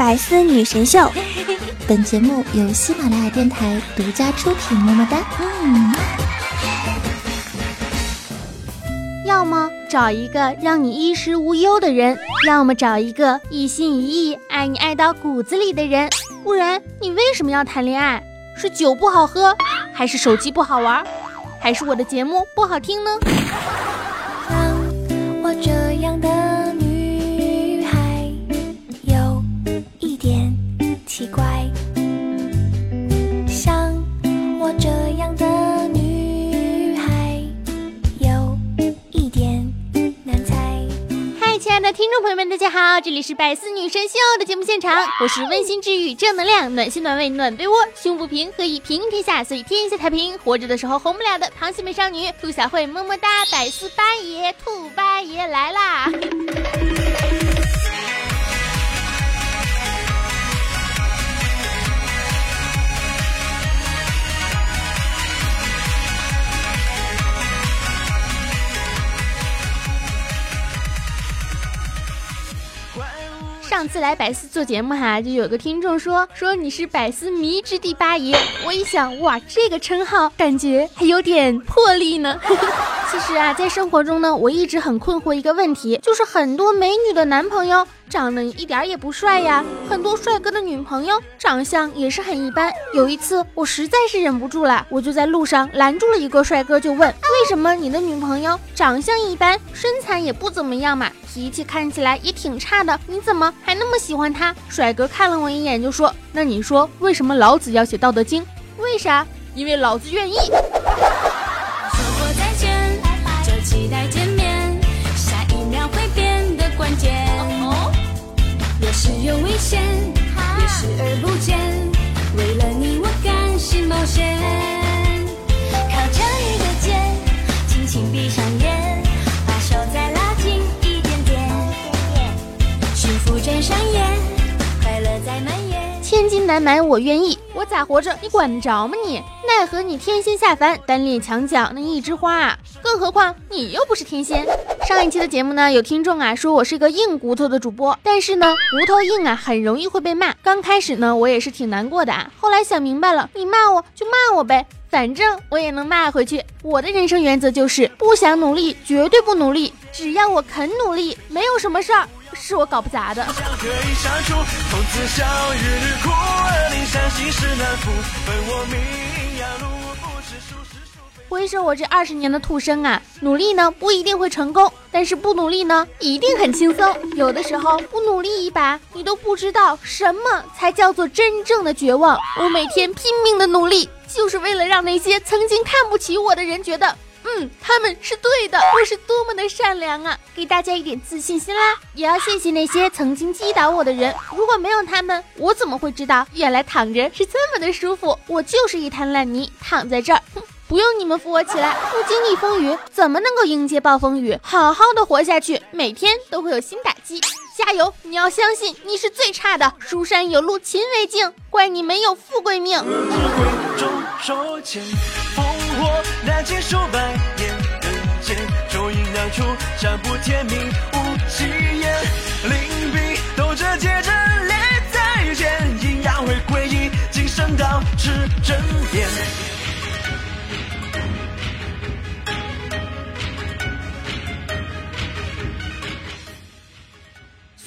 百思女神秀，本节目由喜马拉雅电台独家出品。么么哒。嗯。要么找一个让你衣食无忧的人，要么找一个一心一意爱你爱到骨子里的人。不然，你为什么要谈恋爱？是酒不好喝，还是手机不好玩，还是我的节目不好听呢？像我这样的。听众朋友们，大家好，这里是百思女神秀的节目现场，我是温馨治愈、正能量、暖心暖胃暖被窝、胸不平何以平天下，所以天下太平。活着的时候红不了的螃蟹美少女兔小慧，么么哒！百思八爷，兔八爷来啦！上次来百思做节目哈，就有个听众说说你是百思迷之第八爷。我一想，哇，这个称号感觉还有点魄力呢。其实啊，在生活中呢，我一直很困惑一个问题，就是很多美女的男朋友长得一点也不帅呀，很多帅哥的女朋友长相也是很一般。有一次，我实在是忍不住了，我就在路上拦住了一个帅哥，就问为什么你的女朋友长相一般，身材也不怎么样嘛？脾气看起来也挺差的，你怎么还那么喜欢他？帅哥看了我一眼就说：“那你说为什么老子要写《道德经》？为啥？因为老子愿意。”期待见面，下一秒会变得关键。越是有危险，越视而不见，为了你我甘心冒险。靠着你的肩，轻轻闭上眼。把手再拉近一点点，幸福正上演，快乐在蔓延千金难买我愿意，我咋活着你管得着吗你？奈何你天仙下凡，单恋墙角那一枝花啊！更何况你又不是天仙。上一期的节目呢，有听众啊说我是个硬骨头的主播，但是呢，骨头硬啊，很容易会被骂。刚开始呢，我也是挺难过的啊，后来想明白了，你骂我就骂我呗，反正我也能骂回去。我的人生原则就是，不想努力绝对不努力，只要我肯努力，没有什么事儿。是我搞不砸的。回首我这二十年的兔生啊，努力呢不一定会成功，但是不努力呢一定很轻松。有的时候不努力一把，你都不知道什么才叫做真正的绝望。我每天拼命的努力，就是为了让那些曾经看不起我的人觉得。嗯，他们是对的，我是多么的善良啊！给大家一点自信心啦！也要谢谢那些曾经击倒我的人，如果没有他们，我怎么会知道原来躺着是这么的舒服？我就是一滩烂泥，躺在这儿，不用你们扶我起来，不经历风雨，怎么能够迎接暴风雨？好好的活下去，每天都会有新打击，加油！你要相信，你是最差的。书山有路勤为径，怪你没有富贵命。火燃尽数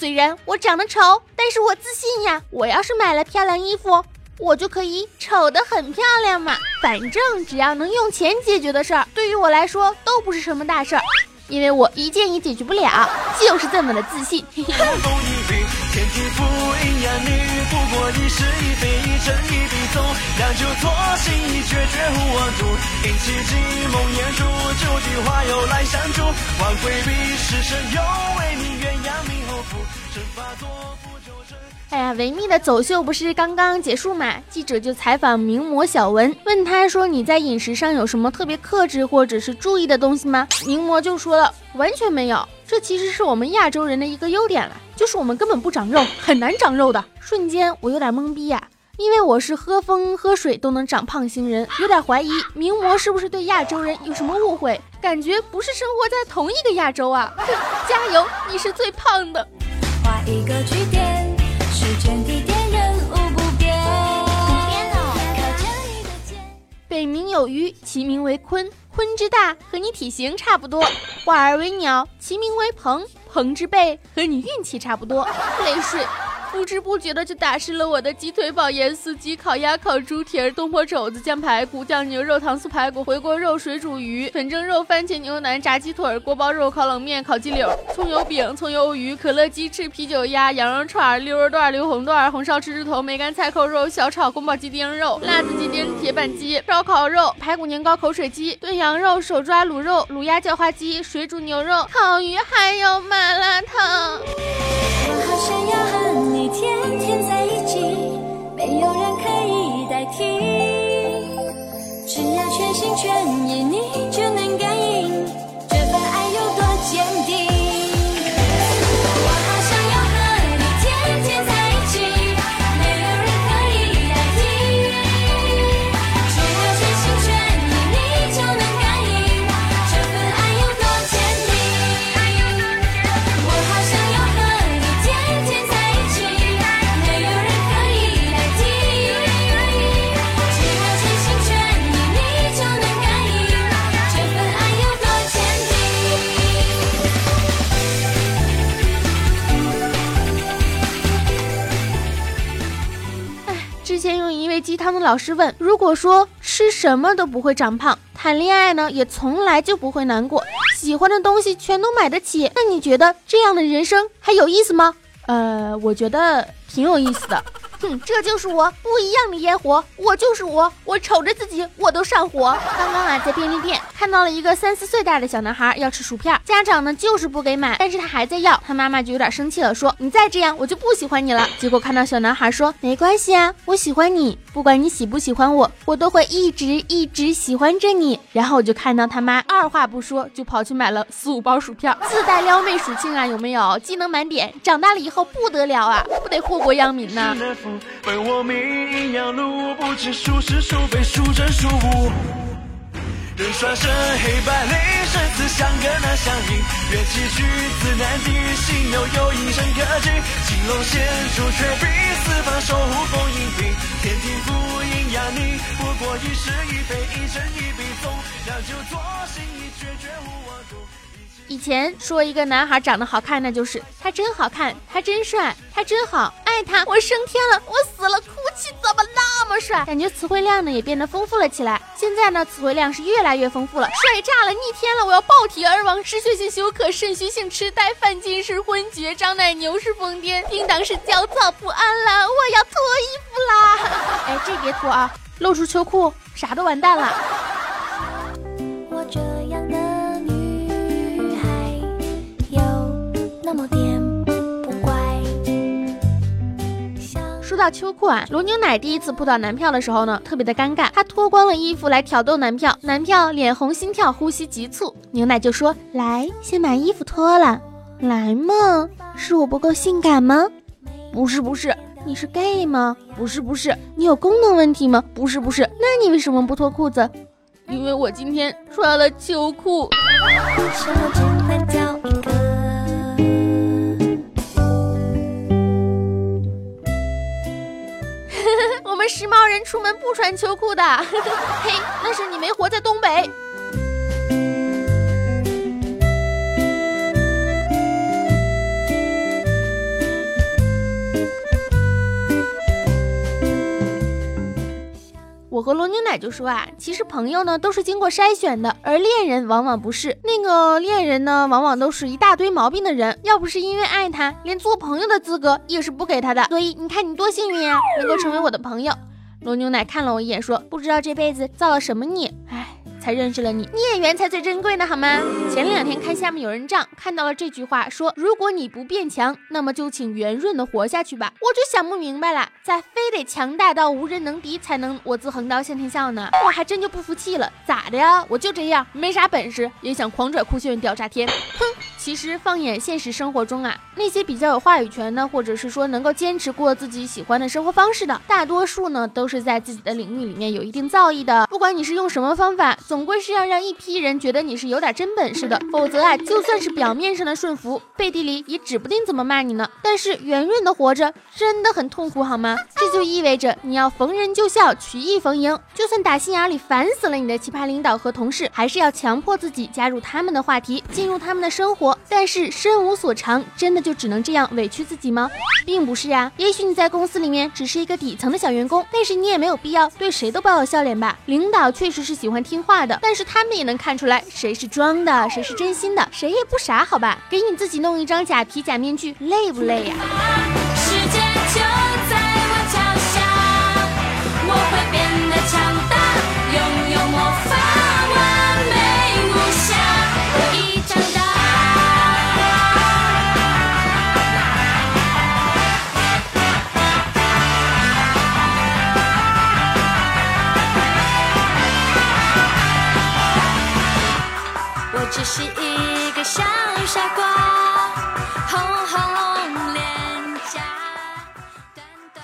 虽然我长得丑，但是我自信呀。我要是买了漂亮衣服。我就可以丑得很漂亮嘛，反正只要能用钱解决的事儿，对于我来说都不是什么大事儿，因为我一件也解决不了，就是这么的自信。天地不阴阳你，不过一是一非，一尘一笔纵，两袖错心一绝绝无妄图，饮其寂梦烟烛，九句花由来相助，万回避是神又为你鸳鸯命后福，身法作福就成。哎呀，维密的走秀不是刚刚结束吗？记者就采访名模小文，问他说：“你在饮食上有什么特别克制或者是注意的东西吗？”名模就说了：“完全没有，这其实是我们亚洲人的一个优点了。”就是我们根本不长肉，很难长肉的。”瞬间我有点懵逼呀，因为我是喝风喝水都能长胖型人，有点怀疑名模是不是对亚洲人有什么误会，感觉不是生活在同一个亚洲啊！加油，你是最胖的。画一个句点。时间地点人物不变。北冥有鱼，其名为鲲，鲲之大和你体型差不多；化而为鸟，其名为鹏，鹏之背和你运气差不多。没事。不知不觉的就打湿了我的鸡腿堡、盐酥鸡、烤鸭、烤猪蹄儿、东坡肘子、酱排骨、酱牛肉、糖醋排骨、回锅肉、水煮鱼、粉蒸肉、番茄牛腩、炸鸡腿、锅包肉、烤冷面、烤鸡柳、葱油饼、葱油鱼、可乐鸡翅、啤酒鸭、羊肉串、溜肉段、溜红段、红烧狮子头、梅干菜扣肉、小炒宫保鸡丁肉、辣子鸡丁、铁板鸡、烧烤肉、排骨年糕、口水鸡、炖羊肉、手抓卤肉、卤鸭、叫花鸡、水煮牛肉、烤鱼，还有麻辣烫。我好想要天天在一起，没有人可以代替。只要全心全意，你就能鸡汤的老师问：如果说吃什么都不会长胖，谈恋爱呢也从来就不会难过，喜欢的东西全都买得起，那你觉得这样的人生还有意思吗？呃，我觉得挺有意思的。哼，这就是我不一样的烟火，我就是我，我瞅着自己我都上火。刚刚啊，在便利店看到了一个三四岁大的小男孩要吃薯片，家长呢就是不给买，但是他还在要，他妈妈就有点生气了，说你再这样我就不喜欢你了。结果看到小男孩说没关系啊，我喜欢你，不管你喜不喜欢我，我都会一直一直喜欢着你。然后我就看到他妈二话不说就跑去买了四五包薯片，自带撩妹属性啊，有没有？技能满点，长大了以后不得了啊，不得祸国殃民呐、的人说生，黑白泪，生死相隔难相应。缘起去自难敌，心有有因深可知。青龙显出却比四方守护风阴平。天庭复阴阳宁，不过一是一非，一真一必纵。让就作心意，决绝无我度。以前说一个男孩长得好看，那就是他真好看，他真帅，他真好，爱他，我升天了，我死了，哭泣怎么那么帅？感觉词汇量呢也变得丰富了起来。现在呢，词汇量是越来越丰富了，帅炸了，逆天了，我要爆体而亡，失血性休克，肾虚性痴呆，犯禁式昏厥，张奶牛是疯癫，叮当是焦躁不安了，我要脱衣服啦！哎，这别脱啊，露出秋裤，啥都完蛋了。我这样的女孩有那么到秋裤啊，罗牛奶第一次扑到男票的时候呢，特别的尴尬。他脱光了衣服来挑逗男票，男票脸红心跳，呼吸急促。牛奶就说：“来，先把衣服脱了。”来嘛，是我不够性感吗？不是不是，你是 gay 吗？不是不是，你有功能问题吗？不是不是，那你为什么不脱裤子？因为我今天穿了秋裤。时髦人出门不穿秋裤的，嘿，那是你没活在东北。和罗牛奶就说啊，其实朋友呢都是经过筛选的，而恋人往往不是。那个恋人呢，往往都是一大堆毛病的人，要不是因为爱他，连做朋友的资格也是不给他的。所以你看你多幸运啊，能够成为我的朋友。罗牛奶看了我一眼，说：“不知道这辈子造了什么孽，唉，才认识了你。孽缘才最珍贵呢，好吗？”前两天看下面有人账，看到了这句话，说：“如果你不变强，那么就请圆润的活下去吧。”我就想不明白了，咋非得强大到无人能敌才能我自横刀向天笑呢？我还真就不服气了，咋的呀？我就这样，没啥本事，也想狂拽酷炫屌炸天，哼！其实放眼现实生活中啊，那些比较有话语权的，或者是说能够坚持过自己喜欢的生活方式的，大多数呢都是在自己的领域里面有一定造诣的。不管你是用什么方法，总总归是要让一批人觉得你是有点真本事的，否则啊，就算是表面上的顺服，背地里也指不定怎么骂你呢。但是圆润的活着真的很痛苦，好吗？这就意味着你要逢人就笑，曲意逢迎，就算打心眼里烦死了你的奇葩领导和同事，还是要强迫自己加入他们的话题，进入他们的生活。但是身无所长，真的就只能这样委屈自己吗？并不是啊，也许你在公司里面只是一个底层的小员工，但是你也没有必要对谁都抱有笑脸吧。领导确实是喜欢听话的，但是他们也能看出来谁是装的，谁是真心的，谁也不傻，好吧？给你自己弄一张假皮假面具，累不累呀？世界就在我脚下，我会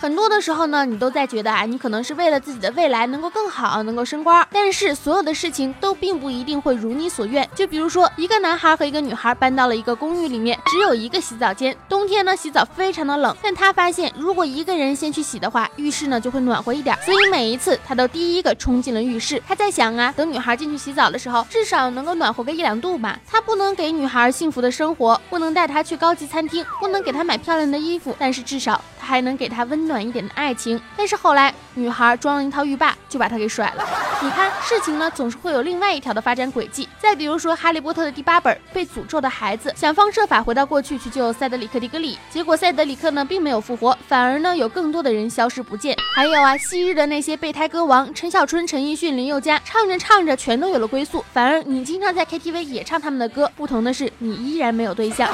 很多的时候呢，你都在觉得啊，你可能是为了自己的未来能够更好，能够升官。但是所有的事情都并不一定会如你所愿。就比如说，一个男孩和一个女孩搬到了一个公寓里面，只有一个洗澡间。冬天呢，洗澡非常的冷，但他发现如果一个人先去洗的话，浴室呢就会暖和一点。所以每一次他都第一个冲进了浴室。他在想啊，等女孩进去洗澡的时候，至少能够暖和个一两度吧。他不能给女孩幸福的生活，不能带她去高级餐厅，不能给她买漂亮的衣服，但是至少还能给她温暖一点的爱情。但是后来，女孩装了一套浴霸，就把他给甩了。你看，事情呢总是会有另外一条的发展轨迹。再比如说，《哈利波特》的第八本《被诅咒的孩子》，想方设法回到过去去救塞德里克·迪格里，结果塞德里克呢并没有复活，反而呢有更多的人消失不见。还有啊，昔日的那些备胎歌王陈小春、陈奕迅、林宥嘉，唱着唱着全都有了归宿，反而你经常在 KTV 也唱他们的歌，不同的是你依然没有对象。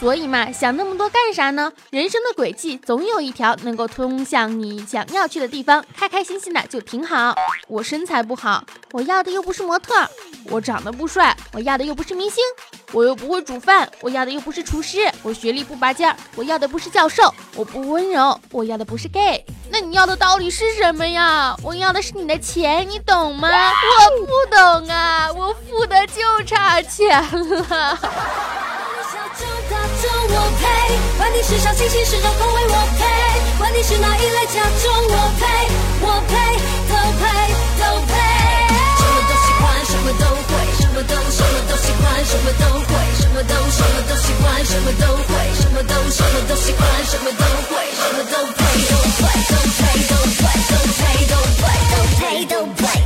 所以嘛，想那么多干啥呢？人生的轨迹总有一条能够通向你想要去的地方，开开心心的就挺好。我身材不好，我要的又不是模特；我长得不帅，我要的又不是明星；我又不会煮饭，我要的又不是厨师；我学历不拔尖儿，我要的不是教授；我不温柔，我要的不是 gay。那你要的到底是什么呀？我要的是你的钱，你懂吗？我不懂啊，我富的就差钱了。小众大众我配，管你是小清新是重口味我配，管你是哪一类假众我配，我配都配都配。什么都喜欢，什么都会，什什么都什么都喜欢什么都会什么都什么都喜欢什么都会什么都什么都喜欢什么都会。什么都呸都 play 都呸都 play 都呸都 play 都呸都 play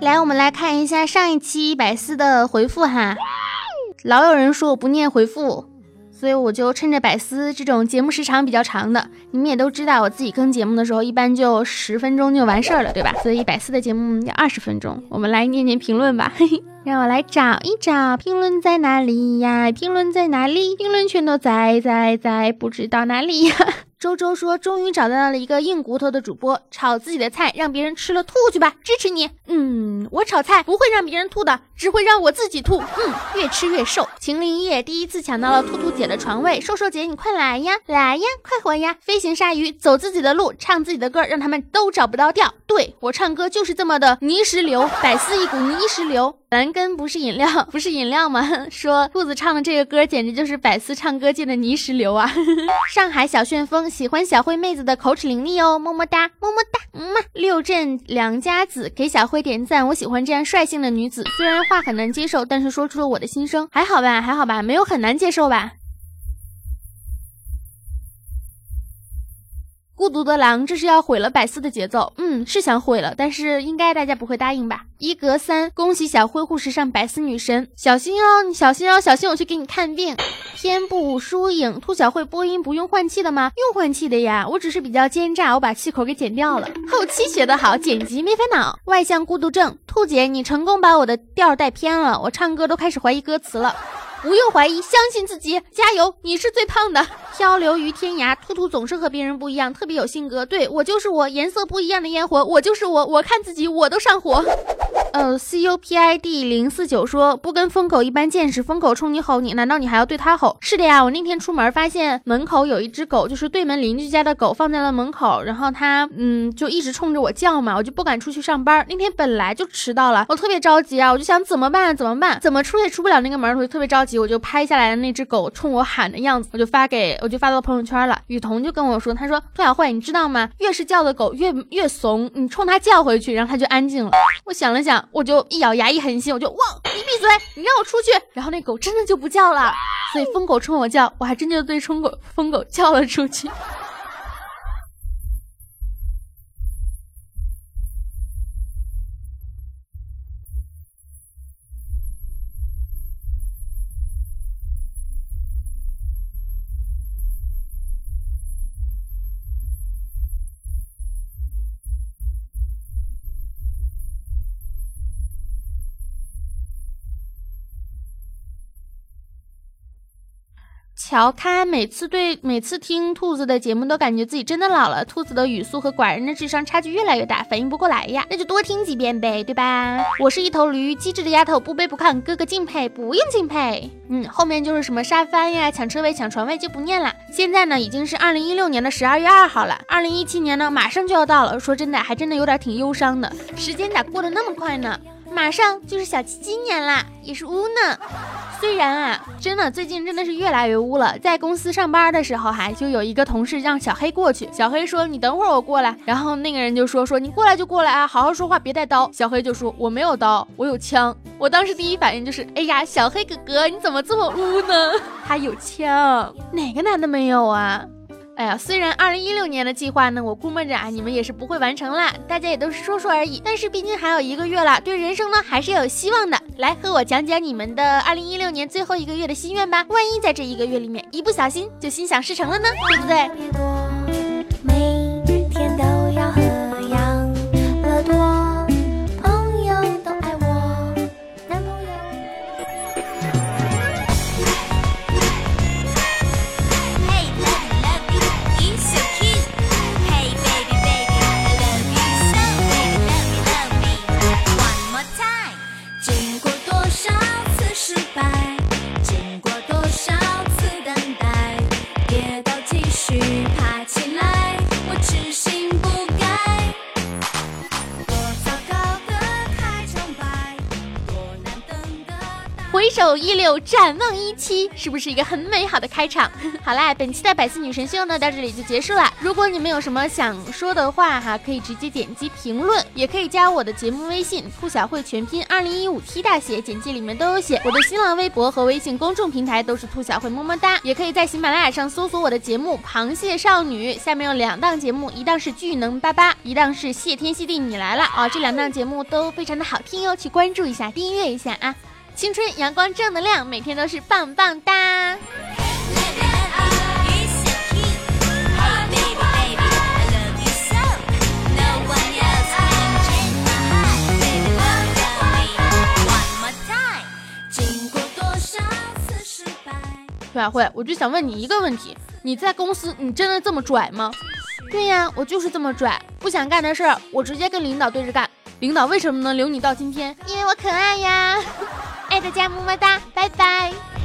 来，我们来看一下上一期百思的回复哈。老有人说我不念回复，所以我就趁着百思这种节目时长比较长的，你们也都知道，我自己更节目的时候一般就十分钟就完事儿了，对吧？所以百思的节目要二十分钟。我们来念念评论吧，嘿嘿。让我来找一找评论在哪里呀？评论在哪里？评论全都在在在，不知道哪里呀？周周说：“终于找到了一个硬骨头的主播，炒自己的菜，让别人吃了吐去吧，支持你。”嗯，我炒菜不会让别人吐的，只会让我自己吐。嗯，越吃越瘦。秦林叶第一次抢到了兔兔姐的床位，瘦瘦姐你快来呀，来呀，快活呀！飞行鲨鱼走自己的路，唱自己的歌，让他们都找不到调。对我唱歌就是这么的泥石流，百思一股泥石流。蓝根不是饮料，不是饮料吗？说兔子唱的这个歌简直就是百思唱歌界的泥石流啊！上海小旋风喜欢小慧妹子的口齿伶俐哦，么么哒，么么哒，嗯嘛。六镇良家子给小慧点赞，我喜欢这样率性的女子，虽然话很难接受，但是说出了我的心声，还好吧，还好吧，没有很难接受吧。孤独的狼，这是要毁了百思的节奏。嗯，是想毁了，但是应该大家不会答应吧？一格三，恭喜小灰护士上百思女神，小心哦，你小心哦，小心我去给你看病。天不输影，兔小慧播音不用换气的吗？用换气的呀，我只是比较奸诈，我把气口给剪掉了。后期学得好，剪辑没烦恼。外向孤独症，兔姐你成功把我的调带偏了，我唱歌都开始怀疑歌词了。不用怀疑，相信自己，加油！你是最胖的。漂流于天涯，兔兔总是和别人不一样，特别有性格。对我就是我，颜色不一样的烟火，我就是我。我看自己，我都上火。呃，C U P I D 零四九说不跟疯狗一般见识，疯狗冲你吼你，难道你还要对他吼？是的呀，我那天出门发现门口有一只狗，就是对门邻居家的狗，放在了门口，然后它嗯就一直冲着我叫嘛，我就不敢出去上班。那天本来就迟到了，我特别着急啊，我就想怎么办？怎么办？怎么出也出不了那个门，我就特别着急，我就拍下来了那只狗冲我喊的样子，我就发给就发到朋友圈了。雨桐就跟我说，她说兔小慧，你知道吗？越是叫的狗越越怂，你冲它叫回去，然后它就安静了。我想了想，我就一咬牙一狠心，我就汪，你闭嘴，你让我出去。然后那狗真的就不叫了，所以疯狗冲我叫，我还真就对冲狗疯狗叫了出去。乔咖每次对每次听兔子的节目都感觉自己真的老了，兔子的语速和寡人的智商差距越来越大，反应不过来呀，那就多听几遍呗，对吧？我是一头驴，机智的丫头，不卑不亢，哥哥敬佩，不用敬佩。嗯，后面就是什么沙发呀、抢车位、抢床位就不念了。现在呢，已经是二零一六年的十二月二号了，二零一七年呢马上就要到了，说真的，还真的有点挺忧伤的，时间咋过得那么快呢？马上就是小七今年啦，也是乌呢。虽然啊，真的最近真的是越来越污了。在公司上班的时候，哈，就有一个同事让小黑过去。小黑说：“你等会儿我过来。”然后那个人就说：“说你过来就过来啊，好好说话，别带刀。”小黑就说：“我没有刀，我有枪。”我当时第一反应就是：“哎呀，小黑哥哥，你怎么这么污呢？他有枪，哪个男的没有啊？”哎呀，虽然二零一六年的计划呢，我估摸着啊，你们也是不会完成啦，大家也都是说说而已。但是毕竟还有一个月了，对人生呢还是有希望的。来和我讲讲你们的二零一六年最后一个月的心愿吧。万一在这一个月里面一不小心就心想事成了呢，对不对？回首一六，展望一七，是不是一个很美好的开场？好啦，本期的百思女神秀呢到这里就结束了。如果你们有什么想说的话哈，可以直接点击评论，也可以加我的节目微信“兔小慧全拼二零一五 T 大写”，简介里面都有写。我的新浪微博和微信公众平台都是兔小慧么么哒，也可以在喜马拉雅上搜索我的节目《螃蟹少女》，下面有两档节目，一档是巨能巴巴，一档是谢天谢地你来了啊，这两档节目都非常的好听哟，去关注一下，订阅一下啊。青春阳光正能量，每天都是棒棒哒？兔小慧，我就想问你一个问题：你在公司你真的这么拽吗？对呀，我就是这么拽，不想干的事儿我直接跟领导对着干。领导为什么能留你到今天？因为我可爱呀！爱大家么么哒，拜拜。